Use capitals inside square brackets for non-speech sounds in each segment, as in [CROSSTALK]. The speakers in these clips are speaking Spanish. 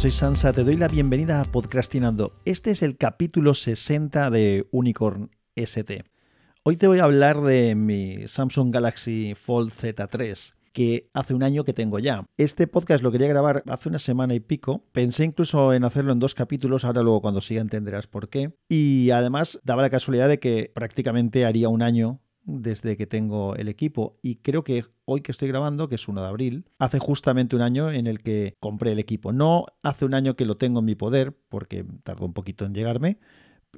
soy Sansa, te doy la bienvenida a Podcastinando. Este es el capítulo 60 de Unicorn ST. Hoy te voy a hablar de mi Samsung Galaxy Fold Z3 que hace un año que tengo ya. Este podcast lo quería grabar hace una semana y pico. Pensé incluso en hacerlo en dos capítulos, ahora luego cuando siga entenderás por qué. Y además daba la casualidad de que prácticamente haría un año desde que tengo el equipo y creo que hoy que estoy grabando, que es 1 de abril, hace justamente un año en el que compré el equipo. No hace un año que lo tengo en mi poder porque tardó un poquito en llegarme,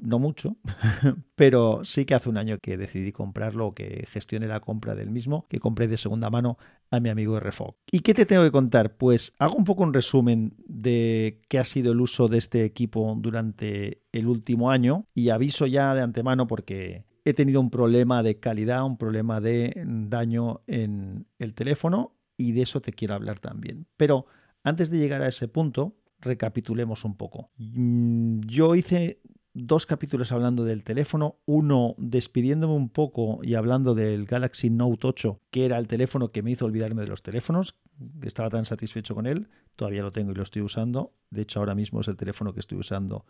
no mucho, [LAUGHS] pero sí que hace un año que decidí comprarlo, que gestione la compra del mismo, que compré de segunda mano a mi amigo RFOG. ¿Y qué te tengo que contar? Pues hago un poco un resumen de qué ha sido el uso de este equipo durante el último año y aviso ya de antemano porque he tenido un problema de calidad, un problema de daño en el teléfono y de eso te quiero hablar también. Pero antes de llegar a ese punto, recapitulemos un poco. Mm, yo hice dos capítulos hablando del teléfono, uno despidiéndome un poco y hablando del Galaxy Note 8, que era el teléfono que me hizo olvidarme de los teléfonos, estaba tan satisfecho con él, todavía lo tengo y lo estoy usando, de hecho ahora mismo es el teléfono que estoy usando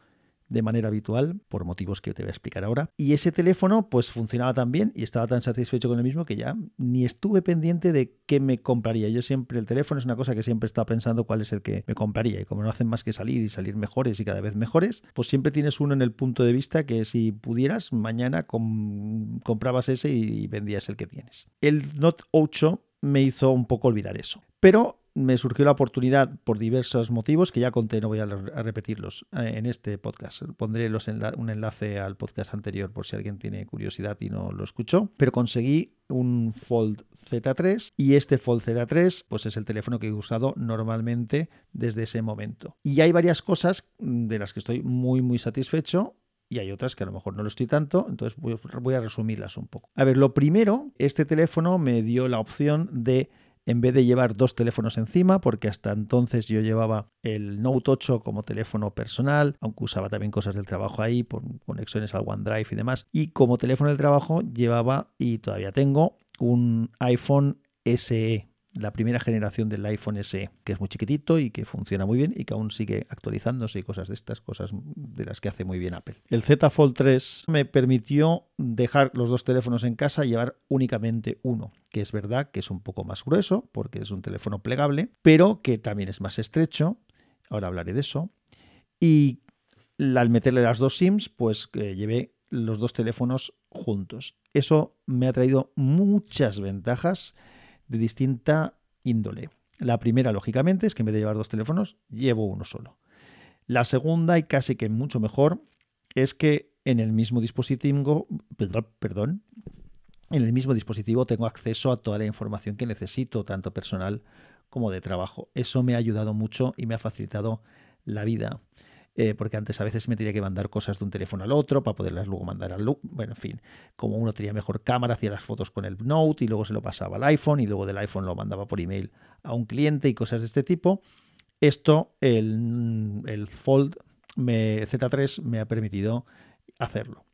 de manera habitual, por motivos que te voy a explicar ahora. Y ese teléfono pues funcionaba tan bien y estaba tan satisfecho con el mismo que ya ni estuve pendiente de qué me compraría. Yo siempre, el teléfono es una cosa que siempre estaba pensando cuál es el que me compraría. Y como no hacen más que salir y salir mejores y cada vez mejores, pues siempre tienes uno en el punto de vista que si pudieras, mañana comprabas ese y vendías el que tienes. El Note 8 me hizo un poco olvidar eso. Pero me surgió la oportunidad por diversos motivos que ya conté, no voy a, repetirlos eh, en este podcast. Pondré un enlace al podcast anterior por si alguien tiene curiosidad y no lo escuchó. Pero conseguí un Fold Z3 y este Fold Z3 pues es el teléfono que he usado normalmente desde ese momento. Y hay varias cosas de las que estoy muy muy satisfecho y hay otras que a lo mejor no lo estoy tanto, entonces voy a resumirlas un poco. A ver, lo primero, este teléfono me dio la opción de en vez de llevar dos teléfonos encima, porque hasta entonces yo llevaba el Note 8 como teléfono personal, aunque usaba también cosas del trabajo ahí, por conexiones al OneDrive y demás. Y como teléfono del trabajo llevaba, y todavía tengo, un iPhone SE, la primera generación del iPhone SE, que es muy chiquitito y que funciona muy bien y que aún sigue actualizándose y cosas de estas, cosas de las que hace muy bien Apple. El Z Fold 3 me permitió dejar los dos teléfonos en casa y llevar únicamente uno, que es verdad que es un poco más grueso porque es un teléfono plegable, pero que también es más estrecho, ahora hablaré de eso, y al meterle las dos SIMs, pues eh, llevé los dos teléfonos juntos. Eso me ha traído muchas ventajas de distinta índole. La primera, lógicamente, es que en vez de llevar dos teléfonos, llevo uno solo. La segunda, y casi que mucho mejor, es que en el mismo dispositivo, perdón, en el mismo dispositivo tengo acceso a toda la información que necesito, tanto personal como de trabajo. Eso me ha ayudado mucho y me ha facilitado la vida. Eh, porque antes a veces me tenía que mandar cosas de un teléfono al otro para poderlas luego mandar al... Bueno, en fin, como uno tenía mejor cámara, hacía las fotos con el Note y luego se lo pasaba al iPhone y luego del iPhone lo mandaba por email a un cliente y cosas de este tipo. Esto, el, el Fold me, Z3 me ha permitido hacerlo.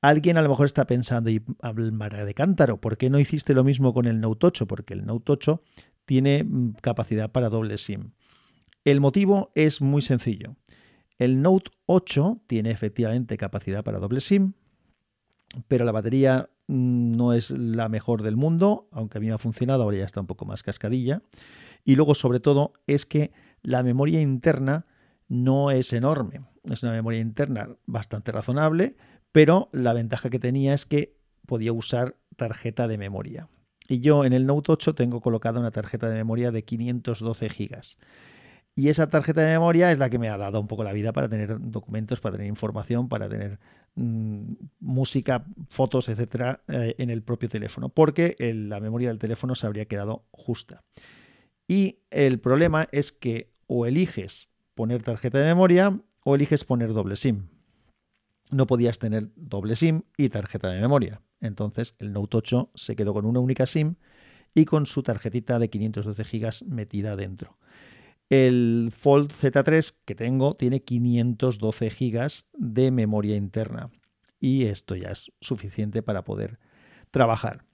Alguien a lo mejor está pensando, y Mara de cántaro, ¿por qué no hiciste lo mismo con el Note 8? Porque el Note 8 tiene mm, capacidad para doble SIM. El motivo es muy sencillo. El Note 8 tiene efectivamente capacidad para doble SIM, pero la batería mm, no es la mejor del mundo, aunque a mí me ha funcionado, ahora ya está un poco más cascadilla. Y luego, sobre todo, es que la memoria interna no es enorme. Es una memoria interna bastante razonable, pero la ventaja que tenía es que podía usar tarjeta de memoria. Y yo en el Note 8 tengo colocada una tarjeta de memoria de 512 GB. Y esa tarjeta de memoria es la que me ha dado un poco la vida para tener documentos, para tener información, para tener mm, música, fotos, etcétera, eh, en el propio teléfono, porque la memoria del teléfono se habría quedado justa. Y el problema es que o eliges poner tarjeta de memoria o eliges poner doble SIM. No podías tener doble SIM y tarjeta de memoria. Entonces el Note 8 se quedó con una única SIM y con su tarjetita de 512 GB metida dentro. El Fold Z3 que tengo tiene 512 GB de memoria interna y esto ya es suficiente para poder trabajar.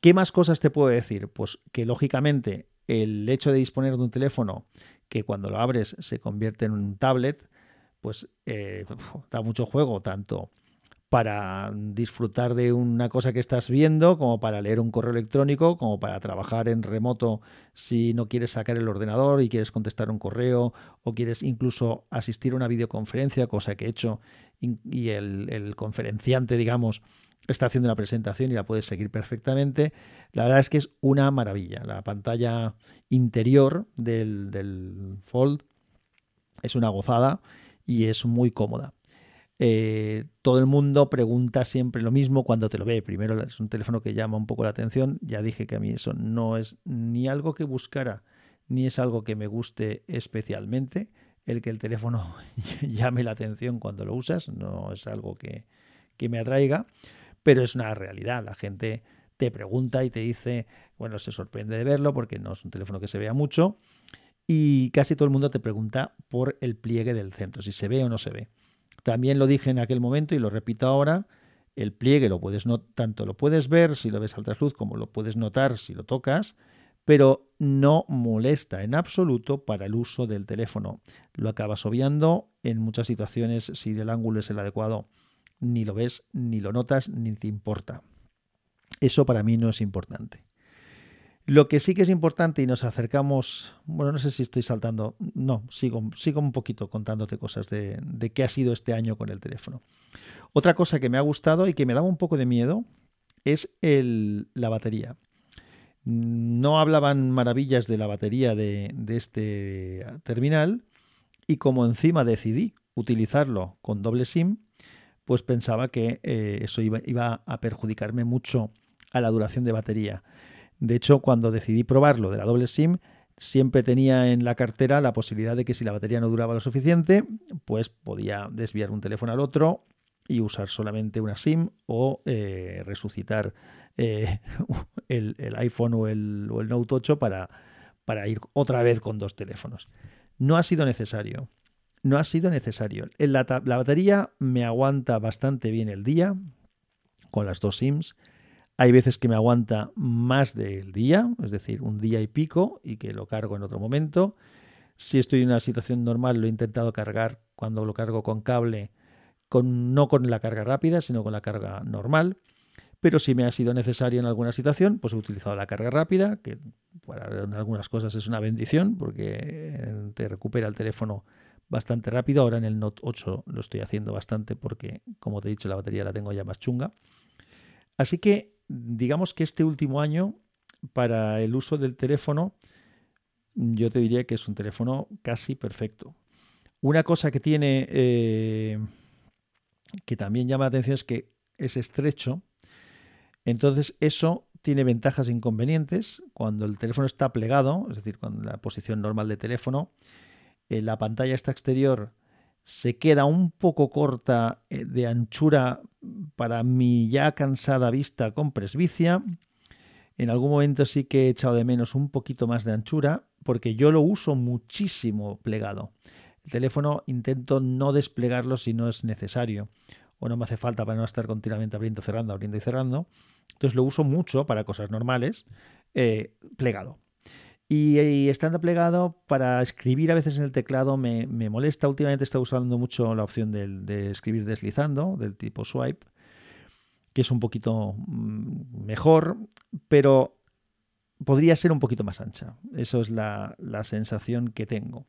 ¿Qué más cosas te puedo decir? Pues que lógicamente el hecho de disponer de un teléfono que cuando lo abres se convierte en un tablet, pues eh, [LAUGHS] da mucho juego, tanto para disfrutar de una cosa que estás viendo, como para leer un correo electrónico, como para trabajar en remoto si no quieres sacar el ordenador y quieres contestar un correo o quieres incluso asistir a una videoconferencia, cosa que he hecho, y el, conferenciante, digamos, está haciendo una presentación y la puedes seguir perfectamente. La verdad es que es una maravilla. La pantalla interior del Fold es una gozada y es muy cómoda. Eh, todo el mundo pregunta siempre lo mismo cuando te lo ve. Primero es un teléfono que llama un poco la atención. Ya dije que a mí eso no es ni algo que buscara, ni es algo que me guste especialmente. El que el teléfono [LAUGHS] llame la atención cuando lo usas no es algo que, que me atraiga, pero es una realidad. La gente te pregunta y te dice, bueno, se sorprende de verlo porque no es un teléfono que se vea mucho. Y casi todo el mundo te pregunta por el pliegue del centro, si se ve o no se ve. También lo dije en aquel momento y lo repito ahora, el pliegue lo puedes no, tanto lo puedes ver si lo ves al trasluz como lo puedes notar si lo tocas, pero no molesta en absoluto para el uso del teléfono. Lo acabas obviando en muchas situaciones si el ángulo es el adecuado, ni lo ves, ni lo notas, ni te importa. Eso para mí no es importante. Lo que sí que es importante y nos acercamos, bueno, no sé si estoy saltando, no, sigo, sigo un poquito contándote cosas de, qué ha sido este año con el teléfono. Otra cosa que me ha gustado y que me daba un poco de miedo es la batería. No hablaban maravillas de la batería de, este terminal y como encima decidí utilizarlo con doble SIM, pues pensaba que eh, eso iba, iba a perjudicarme mucho a la duración de batería. De hecho, cuando decidí probarlo de la doble SIM, siempre tenía en la cartera la posibilidad de que si la batería no duraba lo suficiente, pues podía desviar un teléfono al otro y usar solamente una SIM o eh, resucitar eh, [LAUGHS] el, iPhone o el, Note 8 para, ir otra vez con dos teléfonos. No ha sido necesario. No ha sido necesario. La, la batería me aguanta bastante bien el día con las dos SIMs. Hay veces que me aguanta más del día, es decir, un día y pico, y que lo cargo en otro momento. Si estoy en una situación normal, lo he intentado cargar cuando lo cargo con cable, con, no con la carga rápida, sino con la carga normal. Pero si me ha sido necesario en alguna situación, pues he utilizado la carga rápida, que para algunas cosas es una bendición, porque te recupera el teléfono bastante rápido. Ahora en el Note 8 lo estoy haciendo bastante porque, como te he dicho, la batería la tengo ya más chunga. Así que digamos que este último año, para el uso del teléfono, yo te diría que es un teléfono casi perfecto. Una cosa que tiene, eh, que también llama la atención es que es estrecho. Entonces eso tiene ventajas e inconvenientes. Cuando el teléfono está plegado, es decir, con la posición normal de teléfono, eh, la pantalla está exterior se queda un poco corta eh, de anchura para mi ya cansada vista con presbicia. En algún momento sí que he echado de menos un poquito más de anchura porque yo lo uso muchísimo plegado. El teléfono intento no desplegarlo si no es necesario o no me hace falta para no estar continuamente abriendo, cerrando, abriendo y cerrando. Entonces lo uso mucho para cosas normales eh, plegado. Y, estando plegado, para escribir a veces en el teclado me, molesta. Últimamente está usando mucho la opción de, escribir deslizando, del tipo swipe, que es un poquito mm, mejor, pero podría ser un poquito más ancha. Eso es la, la sensación que tengo.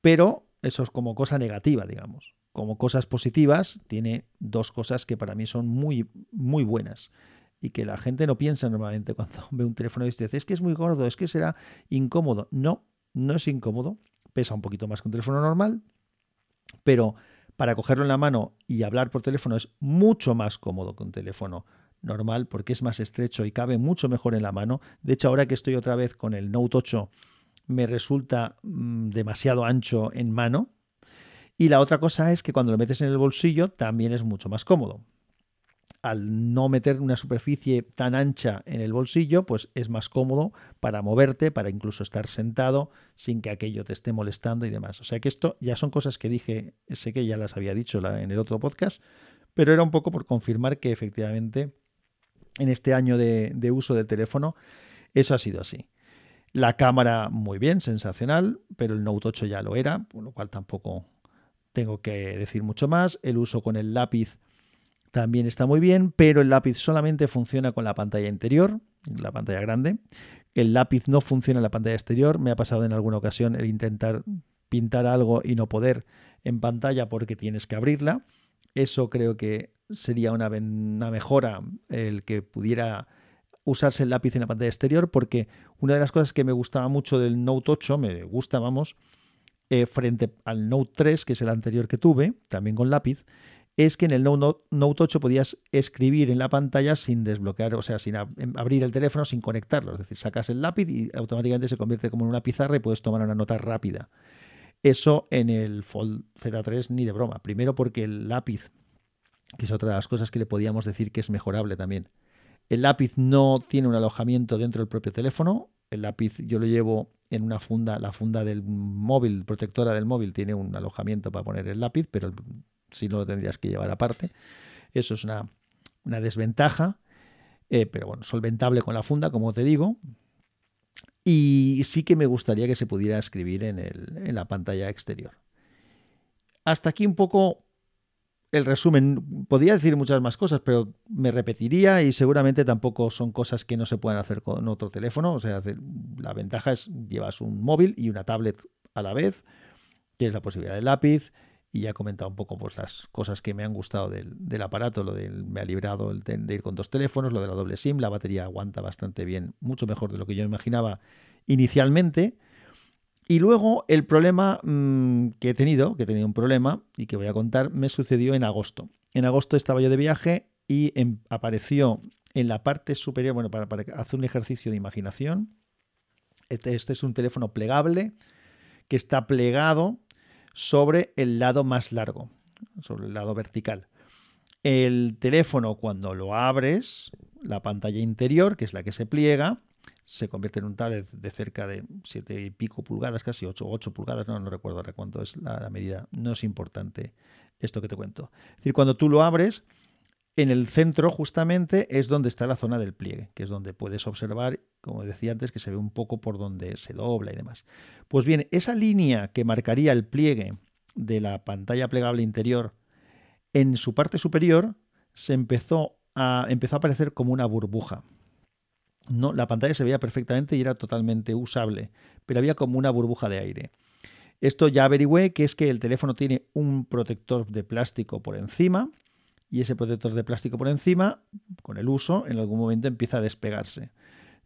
Pero eso es como cosa negativa, digamos. Como cosas positivas, tiene dos cosas que para mí son muy, muy buenas y que la gente no piensa normalmente cuando [LAUGHS] ve un teléfono y dice, es que es muy gordo, es que será incómodo. No, no es incómodo, pesa un poquito más que un teléfono normal, pero para cogerlo en la mano y hablar por teléfono es mucho más cómodo que un teléfono normal porque es más estrecho y cabe mucho mejor en la mano. De hecho, ahora que estoy otra vez con el Note 8, me resulta mm, demasiado ancho en mano. Y la otra cosa es que cuando lo metes en el bolsillo también es mucho más cómodo al no meter una superficie tan ancha en el bolsillo, pues es más cómodo para moverte, para incluso estar sentado sin que aquello te esté molestando y demás. O sea que esto ya son cosas que dije, sé que ya las había dicho en el otro podcast, pero era un poco por confirmar que efectivamente en este año de, uso del teléfono eso ha sido así. La cámara muy bien, sensacional, pero el Note 8 ya lo era, por lo cual tampoco tengo que decir mucho más. El uso con el lápiz también está muy bien, pero el lápiz solamente funciona con la pantalla interior, la pantalla grande. El lápiz no funciona en la pantalla exterior. Me ha pasado en alguna ocasión el intentar pintar algo y no poder en pantalla porque tienes que abrirla. Eso creo que sería una, mejora el que pudiera usarse el lápiz en la pantalla exterior porque una de las cosas que me gustaba mucho del Note 8, me gusta, vamos, eh, frente al Note 3, que es el anterior que tuve, también con lápiz, es que en el Note, 8 podías escribir en la pantalla sin desbloquear, o sea, sin em, abrir el teléfono, sin conectarlo. Es decir, sacas el lápiz y automáticamente se convierte como en una pizarra y puedes tomar una nota rápida. Eso en el Fold Z3 ni de broma. Primero porque el lápiz, que es otra de las cosas que le podíamos decir que es mejorable también. El lápiz no tiene un alojamiento dentro del propio teléfono. El lápiz yo lo llevo en una funda, la funda del móvil, protectora del móvil, tiene un alojamiento para poner el lápiz, pero si no lo tendrías que llevar aparte. Eso es una, desventaja, eh, pero bueno, solventable con la funda, como te digo. Y sí que me gustaría que se pudiera escribir en, el, en la pantalla exterior. Hasta aquí un poco el resumen. Podría decir muchas más cosas, pero me repetiría y seguramente tampoco son cosas que no se puedan hacer con otro teléfono. O sea, la ventaja es llevas un móvil y una tablet a la vez, tienes la posibilidad del lápiz, y ya he comentado un poco pues, las cosas que me han gustado del, aparato, lo del me ha librado el de, ir con dos teléfonos, lo de la doble SIM, la batería aguanta bastante bien, mucho mejor de lo que yo imaginaba inicialmente. Y luego el problema mm, que he tenido, que he tenido un problema y que voy a contar, me sucedió en agosto. En agosto estaba yo de viaje y em, apareció en la parte superior, bueno, para, para hacer un ejercicio de imaginación, este, este es un teléfono plegable que está plegado sobre el lado más largo, sobre el lado vertical. El teléfono cuando lo abres, la pantalla interior, que es la que se pliega, se convierte en un tablet de cerca de 7 y pico pulgadas, casi 8 8 pulgadas, no, no recuerdo ahora cuánto es la, medida, no es importante esto que te cuento. Es decir, cuando tú lo abres, en el centro justamente es donde está la zona del pliegue, que es donde puedes observar, como decía antes, que se ve un poco por donde se dobla y demás. Pues bien, esa línea que marcaría el pliegue de la pantalla plegable interior en su parte superior se empezó a, empezó a aparecer como una burbuja. No, la pantalla se veía perfectamente y era totalmente usable, pero había como una burbuja de aire. Esto ya averigüé que es que el teléfono tiene un protector de plástico por encima y ese protector de plástico por encima, con el uso, en algún momento empieza a despegarse.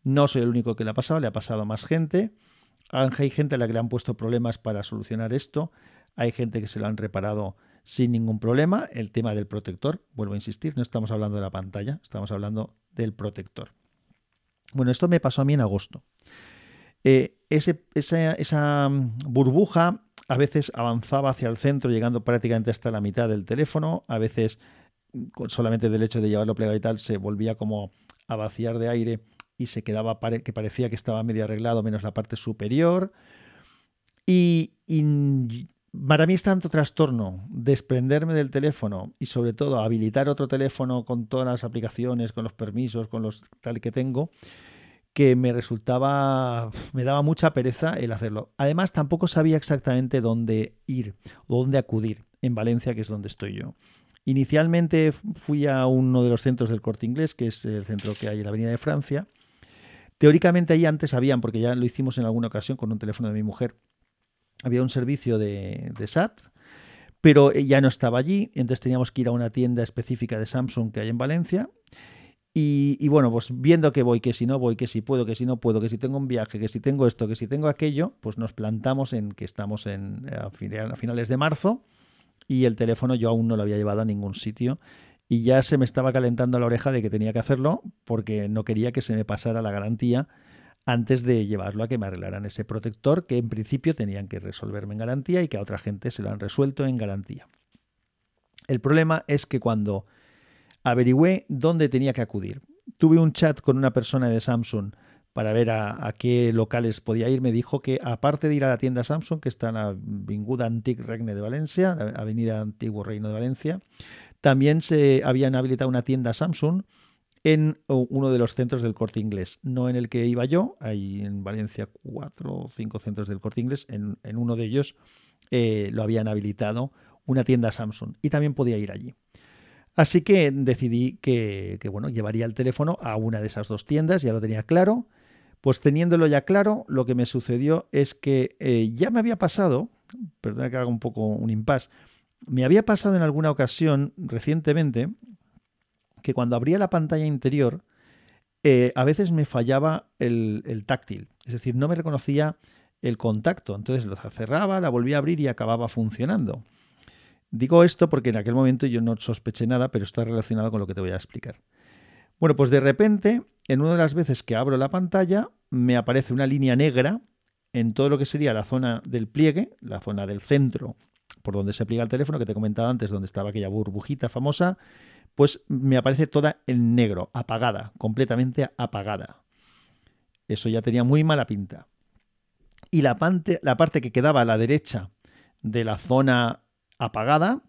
No soy el único que le ha pasado, le ha pasado a más gente. Hay gente a la que le han puesto problemas para solucionar esto. Hay gente que se lo han reparado sin ningún problema. El tema del protector, vuelvo a insistir, no estamos hablando de la pantalla, estamos hablando del protector. Bueno, esto me pasó a mí en agosto. Eh, esa, mm, burbuja a veces avanzaba hacia el centro, llegando prácticamente hasta la mitad del teléfono, a veces solamente del hecho de llevarlo plegado y tal, se volvía como a vaciar de aire y se quedaba que parecía que estaba medio arreglado, menos la parte superior. Y, para mí es tanto trastorno desprenderme del teléfono y sobre todo habilitar otro teléfono con todas las aplicaciones, con los permisos, con los tal que tengo, que me resultaba, me daba mucha pereza el hacerlo. Además, tampoco sabía exactamente dónde ir o dónde acudir en Valencia, que es donde estoy yo. Inicialmente fui a uno de los centros del corte inglés, que es el centro que hay en la Avenida de Francia. Teóricamente ahí antes habían, porque ya lo hicimos en alguna ocasión con un teléfono de mi mujer, había un servicio de, SAT, pero ya no estaba allí, entonces teníamos que ir a una tienda específica de Samsung que hay en Valencia. Y, y, bueno, pues viendo que voy, que si no voy, que si puedo, que si no puedo, que si tengo un viaje, que si tengo esto, que si tengo aquello, pues nos plantamos en que estamos en, a finales de marzo y el teléfono yo aún no lo había llevado a ningún sitio y ya se me estaba calentando la oreja de que tenía que hacerlo porque no quería que se me pasara la garantía antes de llevarlo a que me arreglaran ese protector que en principio tenían que resolverme en garantía y que a otra gente se lo han resuelto en garantía. El problema es que cuando averigüé dónde tenía que acudir, tuve un chat con una persona de Samsung para ver a, qué locales podía ir, me dijo que aparte de ir a la tienda Samsung, que está en la Avinguda Antic Regne de Valencia, Avenida Antiguo Reino de Valencia, también se habían habilitado una tienda Samsung en uno de los centros del corte inglés, no en el que iba yo, hay en Valencia cuatro o cinco centros del corte inglés, en, uno de ellos eh, lo habían habilitado una tienda Samsung y también podía ir allí. Así que decidí que, bueno, llevaría el teléfono a una de esas dos tiendas, ya lo tenía claro. Pues teniéndolo ya claro, lo que me sucedió es que eh, ya me había pasado, perdona que haga un poco un impasse, me había pasado en alguna ocasión recientemente que cuando abría la pantalla interior, eh, a veces me fallaba el, táctil, es decir, no me reconocía el contacto, entonces lo cerraba, la volvía a abrir y acababa funcionando. Digo esto porque en aquel momento yo no sospeché nada, pero está relacionado con lo que te voy a explicar. Bueno, pues de repente, en una de las veces que abro la pantalla, me aparece una línea negra en todo lo que sería la zona del pliegue, la zona del centro por donde se pliega el teléfono, que te he comentado antes, donde estaba aquella burbujita famosa, pues me aparece toda en negro, apagada, completamente apagada. Eso ya tenía muy mala pinta. Y la parte, la parte que quedaba a la derecha de la zona apagada,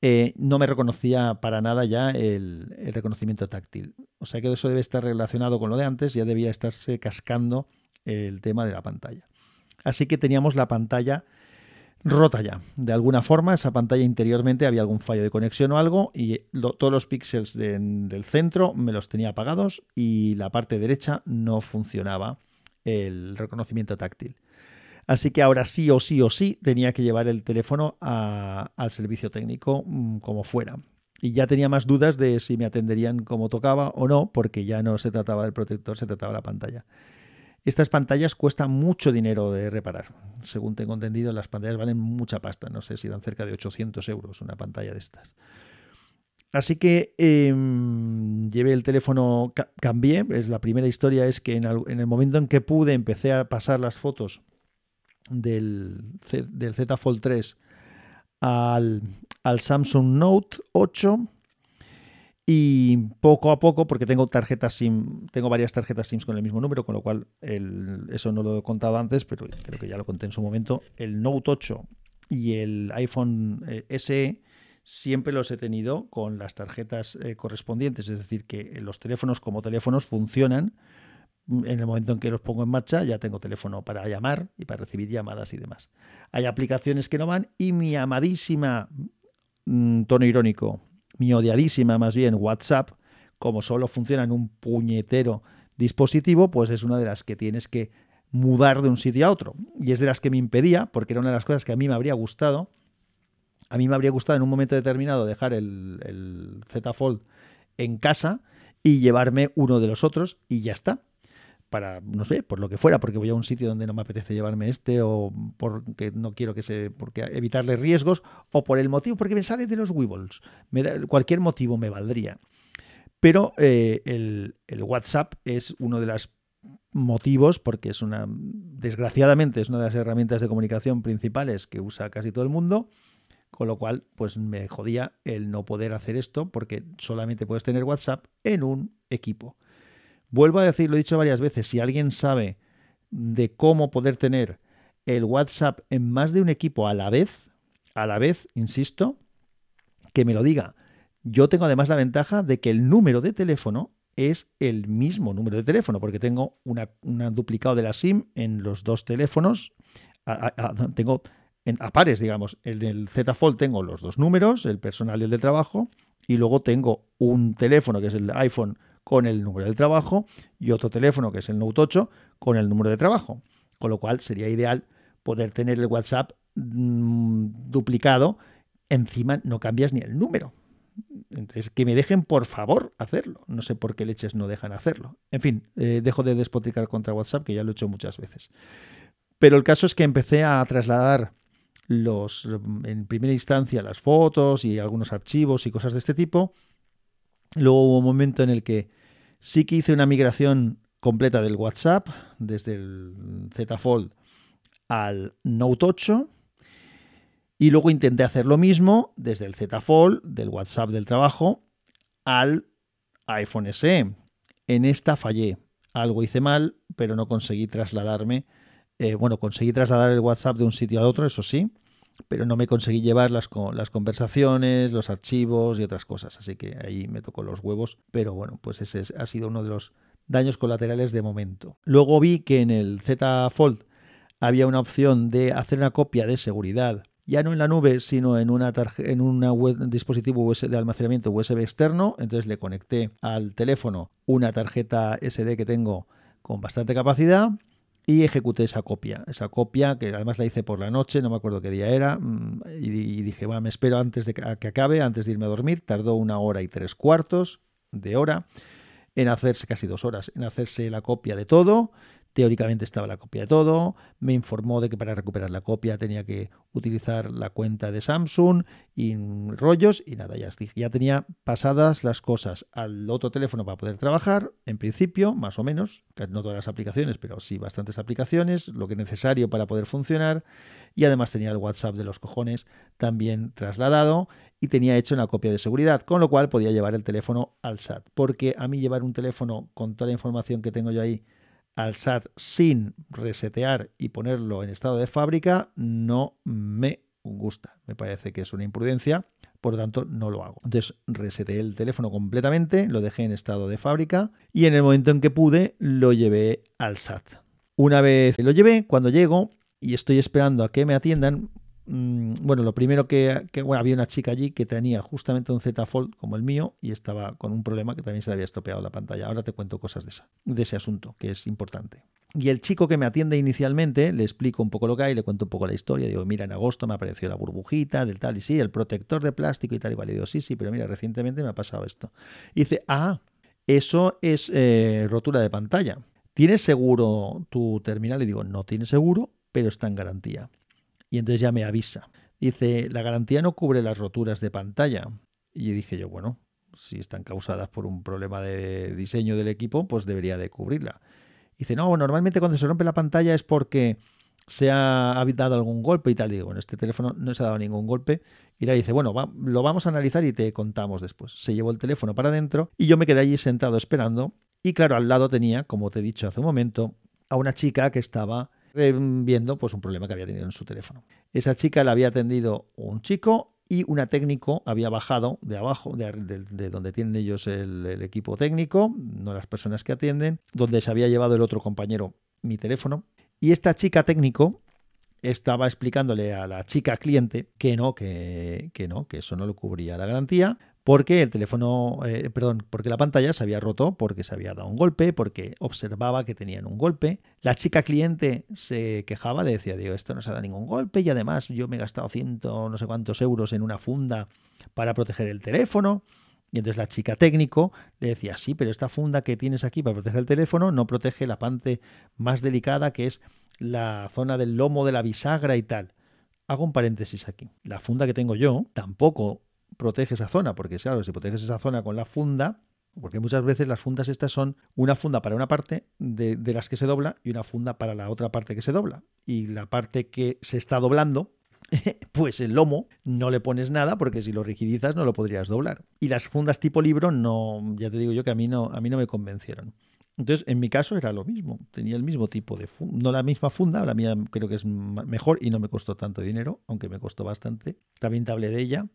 eh, no me reconocía para nada ya el, el, reconocimiento táctil. O sea que eso debe estar relacionado con lo de antes, ya debía estarse cascando el tema de la pantalla. Así que teníamos la pantalla rota ya. De alguna forma, esa pantalla interiormente había algún fallo de conexión o algo y todos los píxeles del centro me los tenía apagados y la parte derecha no funcionaba el reconocimiento táctil. Así que ahora sí o sí o sí tenía que llevar el teléfono al servicio técnico mm, como fuera. Y ya tenía más dudas de si me atenderían como tocaba o no, porque ya no se trataba del protector, se trataba de la pantalla. Estas pantallas cuestan mucho dinero de reparar. Según tengo entendido, las pantallas valen mucha pasta. No sé si dan cerca de 800 euros una pantalla de estas. Así que em, llevé el teléfono, cambié. Es, la primera historia es que en, el momento en que pude empecé a pasar las fotos del, Z Fold 3 al, al Samsung Note 8 y poco a poco, porque tengo tarjetas SIM, tengo varias tarjetas SIM con el mismo número, con lo cual eso no lo he contado antes, pero creo que ya lo conté en su momento. El Note 8 y el iPhone eh, SE siempre los he tenido con las tarjetas eh, correspondientes, es decir, que los teléfonos como teléfonos funcionan. En el momento en que los pongo en marcha, ya tengo teléfono para llamar y para recibir llamadas y demás. Hay aplicaciones que no van y mi amadísima, mm, tono irónico, mi odiadísima más bien WhatsApp, como solo funciona en un puñetero dispositivo, pues es una de las que tienes que mudar de un sitio a otro. Y es de las que me impedía, porque era una de las cosas que a mí me habría gustado. A mí me habría gustado en un momento determinado dejar el, el Z Fold en casa y llevarme uno de los otros y ya está para, no sé, por lo que fuera, porque voy a un sitio donde no me apetece llevarme este, o porque no quiero que se, porque evitarle riesgos, o por el motivo, porque me sale de los Weebles. cualquier motivo me valdría. Pero eh, el, el, WhatsApp es uno de los motivos, porque es una, desgraciadamente, es una de las herramientas de comunicación principales que usa casi todo el mundo, con lo cual, pues me jodía el no poder hacer esto, porque solamente puedes tener WhatsApp en un equipo. Vuelvo a decir, lo he dicho varias veces, si alguien sabe de cómo poder tener el WhatsApp en más de un equipo a la vez, a la vez, insisto, que me lo diga. Yo tengo además la ventaja de que el número de teléfono es el mismo número de teléfono, porque tengo una, duplicado de la SIM en los dos teléfonos. tengo en, a pares, digamos. En el Z Fold tengo los dos números, el personal y el de trabajo, y luego tengo un teléfono que es el iPhone con el número del trabajo y otro teléfono que es el Note 8 con el número de trabajo. Con lo cual sería ideal poder tener el WhatsApp mm, duplicado. Encima no cambias ni el número. Entonces, que me dejen por favor hacerlo. No sé por qué leches no dejan hacerlo. En fin, eh, dejo de despotricar contra WhatsApp, que ya lo he hecho muchas veces. Pero el caso es que empecé a trasladar los, en primera instancia, las fotos y algunos archivos y cosas de este tipo. Luego hubo un momento en el que Sí que hice una migración completa del WhatsApp desde el Z Fold al Note 8 y luego intenté hacer lo mismo desde el Z Fold del WhatsApp del trabajo al iPhone SE. En esta fallé. Algo hice mal, pero no conseguí trasladarme. Eh, bueno, conseguí trasladar el WhatsApp de un sitio a otro, eso sí, pero no me conseguí llevar las, las conversaciones, los archivos y otras cosas. Así que ahí me tocó los huevos. Pero bueno, pues ese ha sido uno de los daños colaterales de momento. Luego vi que en el Z Fold había una opción de hacer una copia de seguridad, ya no en la nube, sino en, una en un dispositivo de almacenamiento USB externo. Entonces le conecté al teléfono una tarjeta SD que tengo con bastante capacidad y ejecuté esa copia. Esa copia que además la hice por la noche, no me acuerdo qué día era, mm, y, dije, bueno, me espero antes de que, que acabe, antes de irme a dormir. Tardó una hora y tres cuartos de hora en hacerse, casi dos horas, en hacerse la copia de todo Teóricamente estaba la copia de todo, me informó de que para recuperar la copia tenía que utilizar la cuenta de Samsung y rollos y nada, ya, ya tenía pasadas las cosas al otro teléfono para poder trabajar, en principio, más o menos, no todas las aplicaciones, pero sí bastantes aplicaciones, lo que es necesario para poder funcionar y además tenía el WhatsApp de los cojones también trasladado y tenía hecho una copia de seguridad, con lo cual podía llevar el teléfono al SAT, porque a mí llevar un teléfono con toda la información que tengo yo ahí al SAT sin resetear y ponerlo en estado de fábrica no me gusta. Me parece que es una imprudencia, por lo tanto no lo hago. Entonces reseteé el teléfono completamente, lo dejé en estado de fábrica y en el momento en que pude lo llevé al SAT. Una vez lo llevé, cuando llego y estoy esperando a que me atiendan, Mm, bueno, lo primero que, había una chica allí que tenía justamente un Z Fold como el mío y estaba con un problema que también se le había estropeado la pantalla. Ahora te cuento cosas de, esa, de ese asunto, que es importante. Y el chico que me atiende inicialmente, le explico un poco lo que hay, le cuento un poco la historia. Digo, mira, en agosto me apareció la burbujita del tal y sí, el protector de plástico y tal y. Y digo, sí, sí, pero mira, recientemente me ha pasado esto. Y dice, ah, eso es eh, rotura de pantalla. ¿Tienes seguro tu terminal? Y digo, no tiene seguro, pero está en garantía y entonces ya me avisa. Dice, la garantía no cubre las roturas de pantalla. Y dije yo, bueno, si están causadas por un problema de diseño del equipo, pues debería de cubrirla. Dice, no, normalmente cuando se rompe la pantalla es porque se ha dado algún golpe y tal. Digo, bueno, este teléfono no se ha dado ningún golpe. Y le dice, bueno, lo vamos a analizar y te contamos después. Se llevó el teléfono para adentro y yo me quedé allí sentado esperando. Y claro, al lado tenía, como te he dicho hace un momento, a una chica que estaba viendo pues, un problema que había tenido en su teléfono. Esa chica la había atendido un chico y una técnico había bajado de abajo, de, donde tienen ellos el, equipo técnico, no las personas que atienden, donde se había llevado el otro compañero mi teléfono. Y esta chica técnico estaba explicándole a la chica cliente que no, que no, que eso no lo cubría la garantía, porque el teléfono, eh, perdón, porque la pantalla se había roto, porque se había dado un golpe, porque observaba que tenían un golpe. La chica cliente se quejaba, decía, digo, esto no se ha dado ningún golpe y además yo me he gastado ciento no sé cuántos euros en una funda para proteger el teléfono. Y entonces la chica técnico le decía, sí, pero esta funda que tienes aquí para proteger el teléfono no protege la parte más delicada que es la zona del lomo de la bisagra y tal. Hago un paréntesis aquí. La funda que tengo yo tampoco protege esa zona, porque claro, si proteges esa zona con la funda, porque muchas veces las fundas estas son una funda para una parte de, las que se dobla y una funda para la otra parte que se dobla. Y la parte que se está doblando, [LAUGHS] pues el lomo no le pones nada porque si lo rigidizas no lo podrías doblar. Y las fundas tipo libro no, ya te digo yo que a mí no, a mí no me convencieron. Entonces, en mi caso era lo mismo, tenía el mismo tipo de funda, no la misma funda, la mía creo que es mejor y no me costó tanto dinero, aunque me costó bastante. También te hablé de ella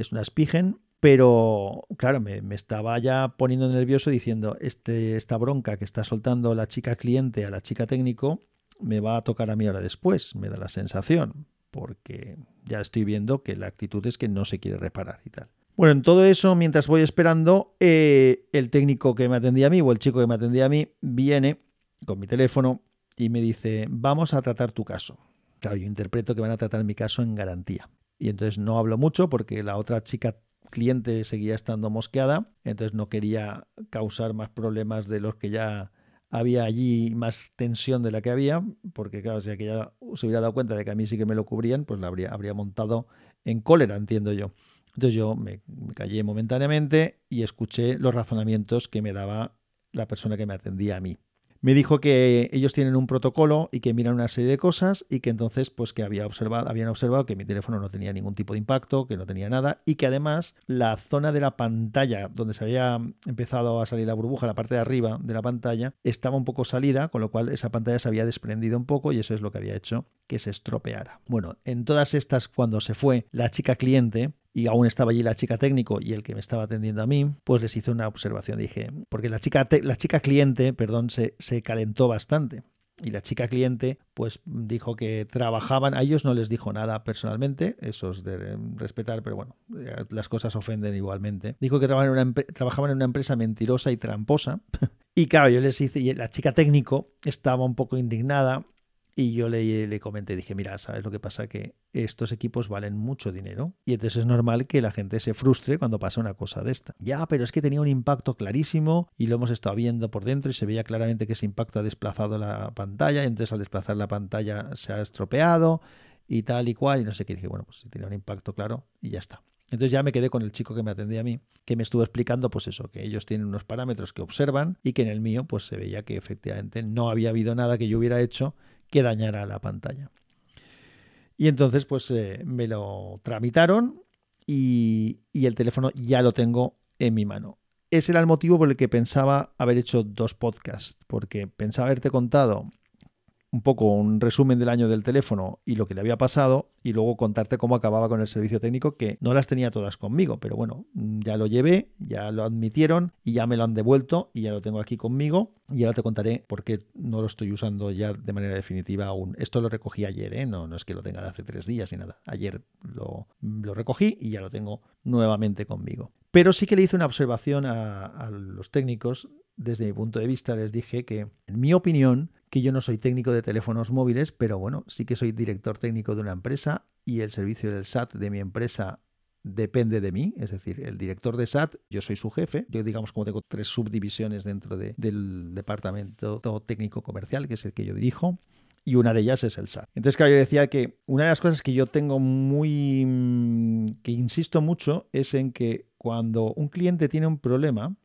es una Spigen, pero claro, me, estaba ya poniendo nervioso diciendo, este, esta bronca que está soltando la chica cliente a la chica técnico me va a tocar a mí ahora después, me da la sensación, porque ya estoy viendo que la actitud es que no se quiere reparar y tal. Bueno, en todo eso, mientras voy esperando, eh, el técnico que me atendía a mí o el chico que me atendía a mí viene con mi teléfono y me dice, vamos a tratar tu caso. Claro, yo interpreto que van a tratar mi caso en garantía y entonces no hablo mucho porque la otra chica cliente seguía estando mosqueada, entonces no quería causar más problemas de los que ya había allí, más tensión de la que había, porque claro, si aquella se hubiera dado cuenta de que a mí sí que me lo cubrían, pues la habría, habría montado en cólera, entiendo yo. Entonces yo me callé momentáneamente y escuché los razonamientos que me daba la persona que me atendía a mí. Me dijo que ellos tienen un protocolo y que miran una serie de cosas y que entonces pues que había observado, habían observado que mi teléfono no tenía ningún tipo de impacto, que no tenía nada y que además la zona de la pantalla donde se había empezado a salir la burbuja, la parte de arriba de la pantalla, estaba un poco salida, con lo cual esa pantalla se había desprendido un poco y eso es lo que había hecho que se estropeara. Bueno, en todas estas cuando se fue la chica cliente, y aún estaba allí la chica técnico y el que me estaba atendiendo a mí, pues les hice una observación. Dije, porque la chica, la chica cliente, perdón, se, se calentó bastante. Y la chica cliente, pues dijo que trabajaban, a ellos no les dijo nada personalmente, eso es de respetar, pero bueno, las cosas ofenden igualmente. Dijo que trabajaban en una, trabajaban en una empresa mentirosa y tramposa. [LAUGHS] y claro, yo les hice, y la chica técnico estaba un poco indignada y yo le, le comenté, dije, mira, ¿sabes lo que pasa? Que estos equipos valen mucho dinero y entonces es normal que la gente se frustre cuando pasa una cosa de esta. Ya, pero es que tenía un impacto clarísimo y lo hemos estado viendo por dentro y se veía claramente que ese impacto ha desplazado la pantalla y entonces al desplazar la pantalla se ha estropeado y tal y cual y no sé qué. Dije, bueno, pues si tenía un impacto claro y ya está. Entonces ya me quedé con el chico que me atendía a mí, que me estuvo explicando pues eso, que ellos tienen unos parámetros que observan y que en el mío pues se veía que efectivamente no había habido nada que yo hubiera hecho que dañara la pantalla. Y entonces pues eh, me lo tramitaron y, y el teléfono ya lo tengo en mi mano. Ese era el motivo por el que pensaba haber hecho dos podcasts, porque pensaba haberte contado un poco un resumen del año del teléfono y lo que le había pasado y luego contarte cómo acababa con el servicio técnico que no las tenía todas conmigo, pero bueno, ya lo llevé, ya lo admitieron y ya me lo han devuelto y ya lo tengo aquí conmigo y ahora te contaré por qué no lo estoy usando ya de manera definitiva aún. Esto lo recogí ayer, ¿eh? no, no es que lo tenga de hace tres días ni nada. Ayer lo, lo recogí y ya lo tengo nuevamente conmigo. Pero sí que le hice una observación a los técnicos desde mi punto de vista les dije que, en mi opinión, que yo no soy técnico de teléfonos móviles, pero bueno, sí que soy director técnico de una empresa y el servicio del SAT de mi empresa depende de mí, es decir, el director de SAT, yo soy su jefe, yo digamos como tengo tres subdivisiones dentro del departamento técnico comercial, que es el que yo dirijo, y una de ellas es el SAT. Entonces, claro, yo decía que una de las cosas que yo tengo muy, mm, que insisto mucho, es en que cuando un cliente tiene un problema,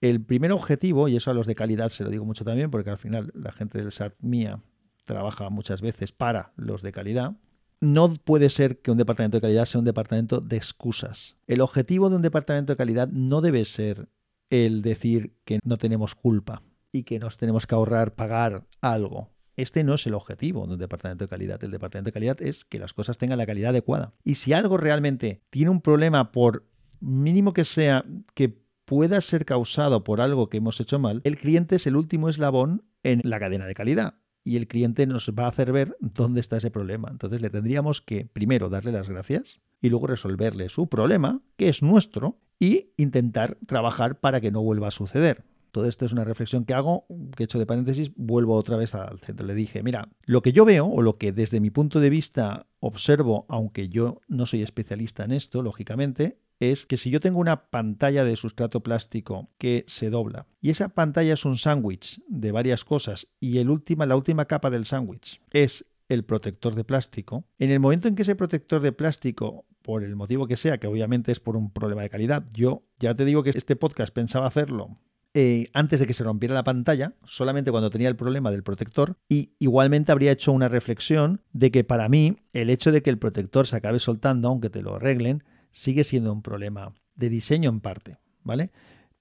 el primer objetivo, y eso a los de calidad se lo digo mucho también, porque al final la gente del SAT mía trabaja muchas veces para los de calidad, no puede ser que un departamento de calidad sea un departamento de excusas. El objetivo de un departamento de calidad no debe ser el decir que no tenemos culpa y que nos tenemos que ahorrar pagar algo. Este no es el objetivo de un departamento de calidad. El departamento de calidad es que las cosas tengan la calidad adecuada. Y si algo realmente tiene un problema por mínimo que sea que pueda ser causado por algo que hemos hecho mal, el cliente es el último eslabón en la cadena de calidad. Y el cliente nos va a hacer ver dónde está ese problema. Entonces le tendríamos que primero darle las gracias y luego resolverle su problema, que es nuestro, y intentar trabajar para que no vuelva a suceder. Todo esto es una reflexión que hago, que he hecho de paréntesis, vuelvo otra vez al centro. Le dije, mira, lo que yo veo o lo que desde mi punto de vista observo, aunque yo no soy especialista en esto, lógicamente, es que si yo tengo una pantalla de sustrato plástico que se dobla y esa pantalla es un sándwich de varias cosas y el última, la última capa del sándwich es el protector de plástico, en el momento en que ese protector de plástico, por el motivo que sea, que obviamente es por un problema de calidad, yo ya te digo que este podcast pensaba hacerlo eh, antes de que se rompiera la pantalla, solamente cuando tenía el problema del protector, y igualmente habría hecho una reflexión de que para mí el hecho de que el protector se acabe soltando, aunque te lo arreglen, sigue siendo un problema de diseño en parte, ¿vale?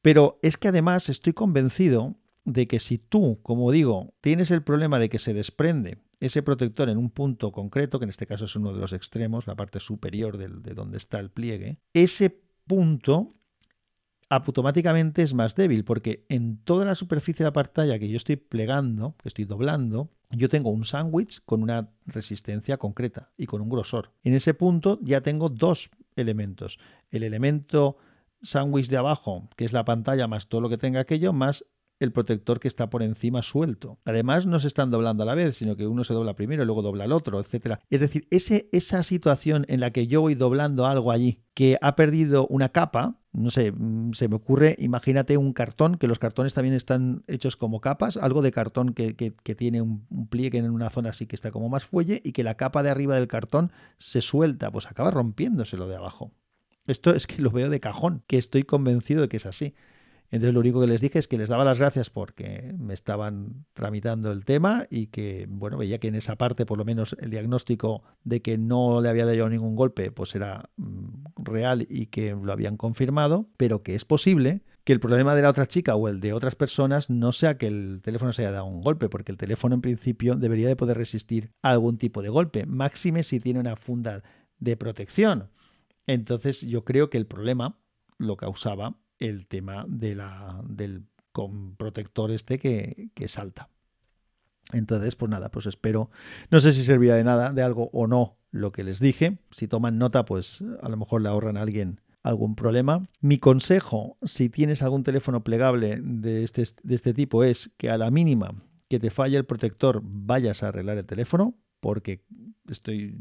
Pero es que además estoy convencido de que si tú, como digo, tienes el problema de que se desprende ese protector en un punto concreto, que en este caso es uno de los extremos, la parte superior de donde está el pliegue, ese punto automáticamente es más débil, porque en toda la superficie de la pantalla que yo estoy plegando, que estoy doblando, yo tengo un sándwich con una resistencia concreta y con un grosor. En ese punto ya tengo dos elementos. El elemento sándwich de abajo, que es la pantalla más todo lo que tenga aquello, más el protector que está por encima suelto. Además, no se están doblando a la vez, sino que uno se dobla primero y luego dobla el otro, etc. Es decir, ese, esa situación en la que yo voy doblando algo allí que ha perdido una capa, no sé, mm, se me ocurre, imagínate un cartón, que los cartones también están hechos como capas, algo de cartón que, tiene un, un, pliegue en una zona así que está como más fuelle y que la capa de arriba del cartón se suelta, pues acaba rompiéndose lo de abajo. Esto es que lo veo de cajón, que estoy convencido de que es así. Entonces lo único que les dije es que les daba las gracias porque me estaban tramitando el tema y que, bueno, veía que en esa parte por lo menos el diagnóstico de que no le había dado ningún golpe pues era mm, real y que lo habían confirmado, pero que es posible que el problema de la otra chica o el de otras personas no sea que el teléfono se haya dado un golpe, porque el teléfono en principio debería de poder resistir algún tipo de golpe, máxime si tiene una funda de protección. Entonces yo creo que el problema lo causaba el tema de la, del con protector este que, que salta. Entonces, pues nada, pues espero. No sé si servía de nada, de algo o no lo que les dije. Si toman nota, pues a lo mejor le ahorran a alguien algún problema. Mi consejo, si tienes algún teléfono plegable de este, de este tipo, es que a la mínima que te falle el protector vayas a arreglar el teléfono, porque estoy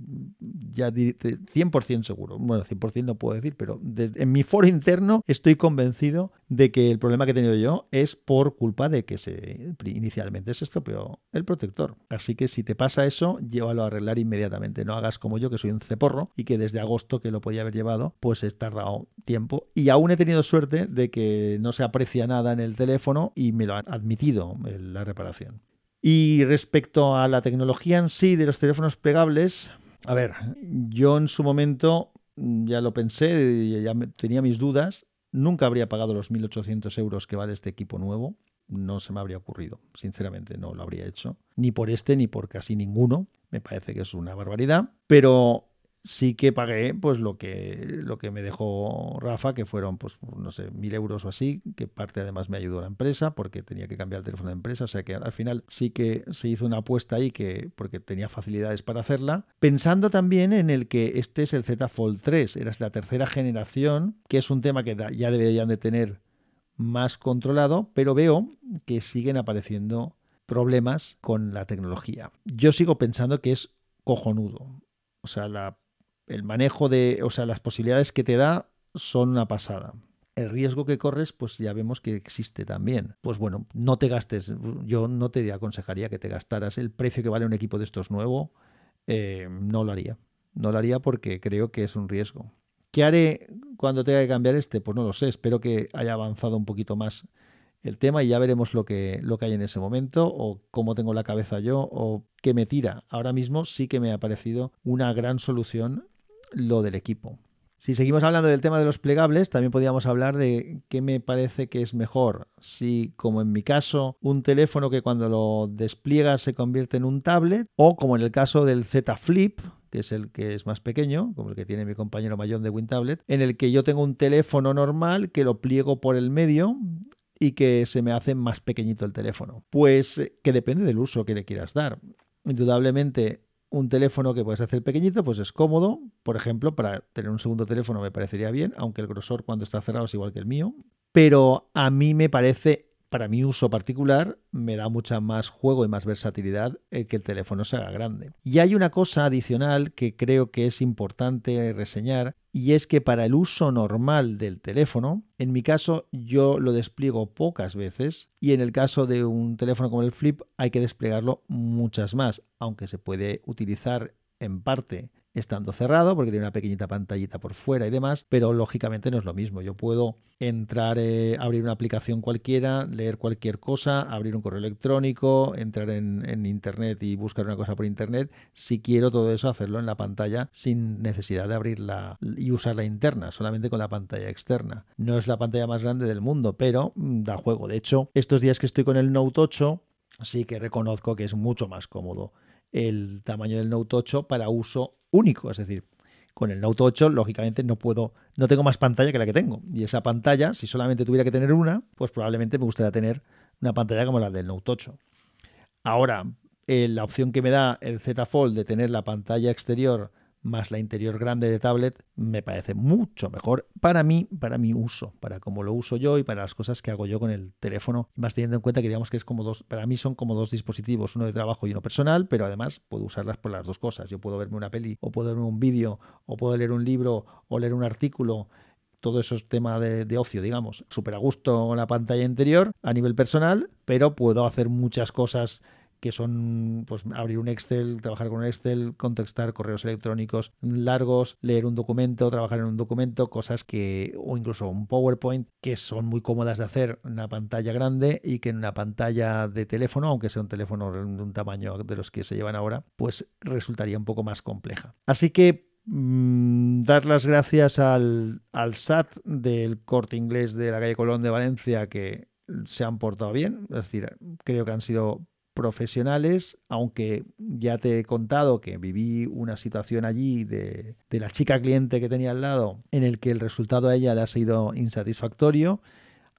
ya 100% seguro, bueno, 100% no puedo decir, pero en mi foro interno estoy convencido de que el problema que he tenido yo es por culpa de que se inicialmente se estropeó el protector. Así que si te pasa eso, llévalo a arreglar inmediatamente. No hagas como yo, que soy un ceporro y que desde agosto que lo podía haber llevado, pues he tardado tiempo. Y aún he tenido suerte de que no se aprecia nada en el teléfono y me lo han admitido la reparación. Y respecto a la tecnología en sí de los teléfonos plegables, a ver, yo en su momento mm, ya lo pensé, ya tenía mis dudas, nunca habría pagado los 1.800 euros que vale este equipo nuevo, no se me habría ocurrido, sinceramente no lo habría hecho, ni por este ni por casi ninguno, me parece que es una barbaridad, pero sí que pagué pues lo que, lo que me dejó Rafa, que fueron pues no sé, mil euros o así, que parte además me ayudó la empresa porque tenía que cambiar el teléfono de empresa, o sea que al final sí que se hizo una apuesta ahí que porque tenía facilidades para hacerla, pensando también en el que este es el Z Fold 3, era la tercera generación, que es un tema que ya deberían de tener más controlado, pero veo que siguen apareciendo problemas con la tecnología. Yo sigo pensando que es cojonudo. O sea, la el manejo de, o sea, las posibilidades que te da son una pasada. El riesgo que corres, pues ya vemos que existe también. Pues bueno, no te gastes, yo no te aconsejaría que te gastaras el precio que vale un equipo de estos nuevo, eh, no lo haría. No lo haría porque creo que es un riesgo. ¿Qué haré cuando tenga que cambiar este? Pues no lo sé, espero que haya avanzado un poquito más el tema y ya veremos lo que, lo que hay en ese momento o cómo tengo la cabeza yo o qué me tira. Ahora mismo sí que me ha parecido una gran solución lo del equipo. Si seguimos hablando del tema de los plegables, también podríamos hablar de qué me parece que es mejor. Si, como en mi caso, un teléfono que cuando lo despliega se convierte en un tablet, o como en el caso del Z Flip, que es el que es más pequeño, como el que tiene mi compañero Mayón de WinTablet, en el que yo tengo un teléfono normal que lo pliego por el medio y que se me hace más pequeñito el teléfono. Pues eh, que depende del uso que le quieras dar. Indudablemente un teléfono que puedes hacer pequeñito, pues es cómodo. Por ejemplo, para tener un segundo teléfono me parecería bien, aunque el grosor cuando está cerrado es igual que el mío. Pero a mí me parece para mi uso particular me da mucha más juego y más versatilidad el que el teléfono se haga grande. Y hay una cosa adicional que creo que es importante reseñar y es que para el uso normal del teléfono, en mi caso yo lo despliego pocas veces y en el caso de un teléfono como el Flip hay que desplegarlo muchas más, aunque se puede utilizar en parte estando cerrado, porque tiene una pequeñita pantallita por fuera y demás, pero lógicamente no es lo mismo. Yo puedo entrar, eh, abrir una aplicación cualquiera, leer cualquier cosa, abrir un correo electrónico, entrar en, en, internet y buscar una cosa por internet. Si quiero todo eso, hacerlo en la pantalla sin necesidad de abrirla y usar la interna, solamente con la pantalla externa. No es la pantalla más grande del mundo, pero mm, da juego. De hecho, estos días que estoy con el Note 8, sí que reconozco que es mucho más cómodo el tamaño del Note 8 para uso único. Es decir, con el Note 8, lógicamente, no puedo, no tengo más pantalla que la que tengo. Y esa pantalla, si solamente tuviera que tener una, pues probablemente me gustaría tener una pantalla como la del Note 8. Ahora, eh, la opción que me da el Z Fold de tener la pantalla exterior más la interior grande de tablet me parece mucho mejor para mí, para mi uso, para cómo lo uso yo y para las cosas que hago yo con el teléfono, más teniendo en cuenta que digamos que es como dos, para mí son como dos dispositivos, uno de trabajo y uno personal, pero además puedo usarlas por las dos cosas. Yo puedo verme una peli o puedo verme un vídeo o puedo leer un libro o leer un artículo todo eso es tema de, de, ocio, digamos. Súper a gusto la pantalla interior a nivel personal, pero puedo hacer muchas cosas que son pues abrir un Excel, trabajar con un Excel, contestar correos electrónicos largos, leer un documento, trabajar en un documento, cosas que o incluso un PowerPoint que son muy cómodas de hacer en una pantalla grande y que en una pantalla de teléfono, aunque sea un teléfono de un tamaño de los que se llevan ahora, pues resultaría un poco más compleja. Así que mm, dar las gracias al, al SAT del corte inglés de la calle Colón de Valencia que se han portado bien, es decir, creo que han sido profesionales, aunque ya te he contado que viví una situación allí de, la chica cliente que tenía al lado, en el que el resultado a ella le ha sido insatisfactorio,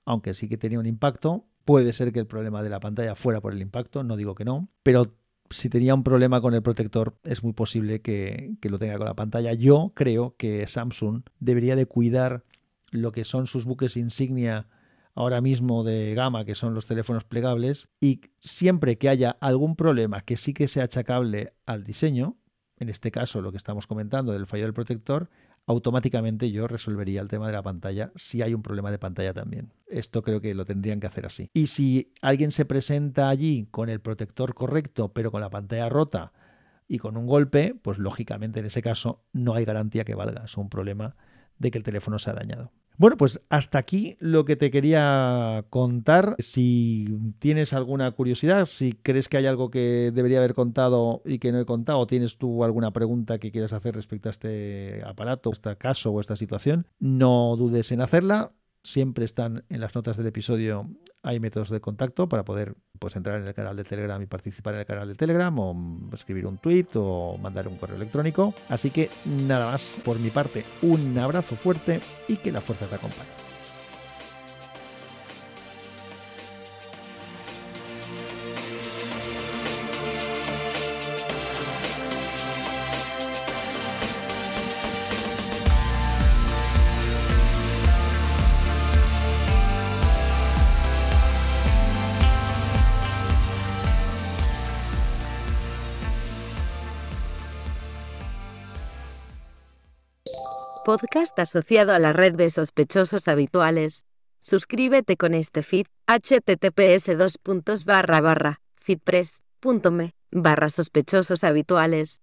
aunque sí que tenía un impacto. Puede ser que el problema de la pantalla fuera por el impacto, no digo que no, pero si tenía un problema con el protector, es muy posible que, que, lo tenga con la pantalla. Yo creo que Samsung debería de cuidar lo que son sus buques insignia ahora mismo de gama, que son los teléfonos plegables, y siempre que haya algún problema que sí que sea achacable al diseño, en este caso lo que estamos comentando del fallo del protector, automáticamente yo resolvería el tema de la pantalla si hay un problema de pantalla también. Esto creo que lo tendrían que hacer así. Y si alguien se presenta allí con el protector correcto, pero con la pantalla rota y con un golpe, pues lógicamente en ese caso no hay garantía que valga. Es un problema de que el teléfono se ha dañado. Bueno, pues hasta aquí lo que te quería contar. Si tienes alguna curiosidad, si crees que hay algo que debería haber contado y que no he contado, o tienes tú alguna pregunta que quieras hacer respecto a este aparato, este caso o esta situación, no dudes en hacerla. Siempre están en las notas del episodio, hay métodos de contacto para poder pues, entrar en el canal de Telegram y participar en el canal de Telegram o escribir un tweet o mandar un correo electrónico. Así que nada más por mi parte, un abrazo fuerte y que la fuerza te acompañe. Podcast asociado a la red de sospechosos habituales. Suscríbete con este feed https barra barra barra sospechosos habituales.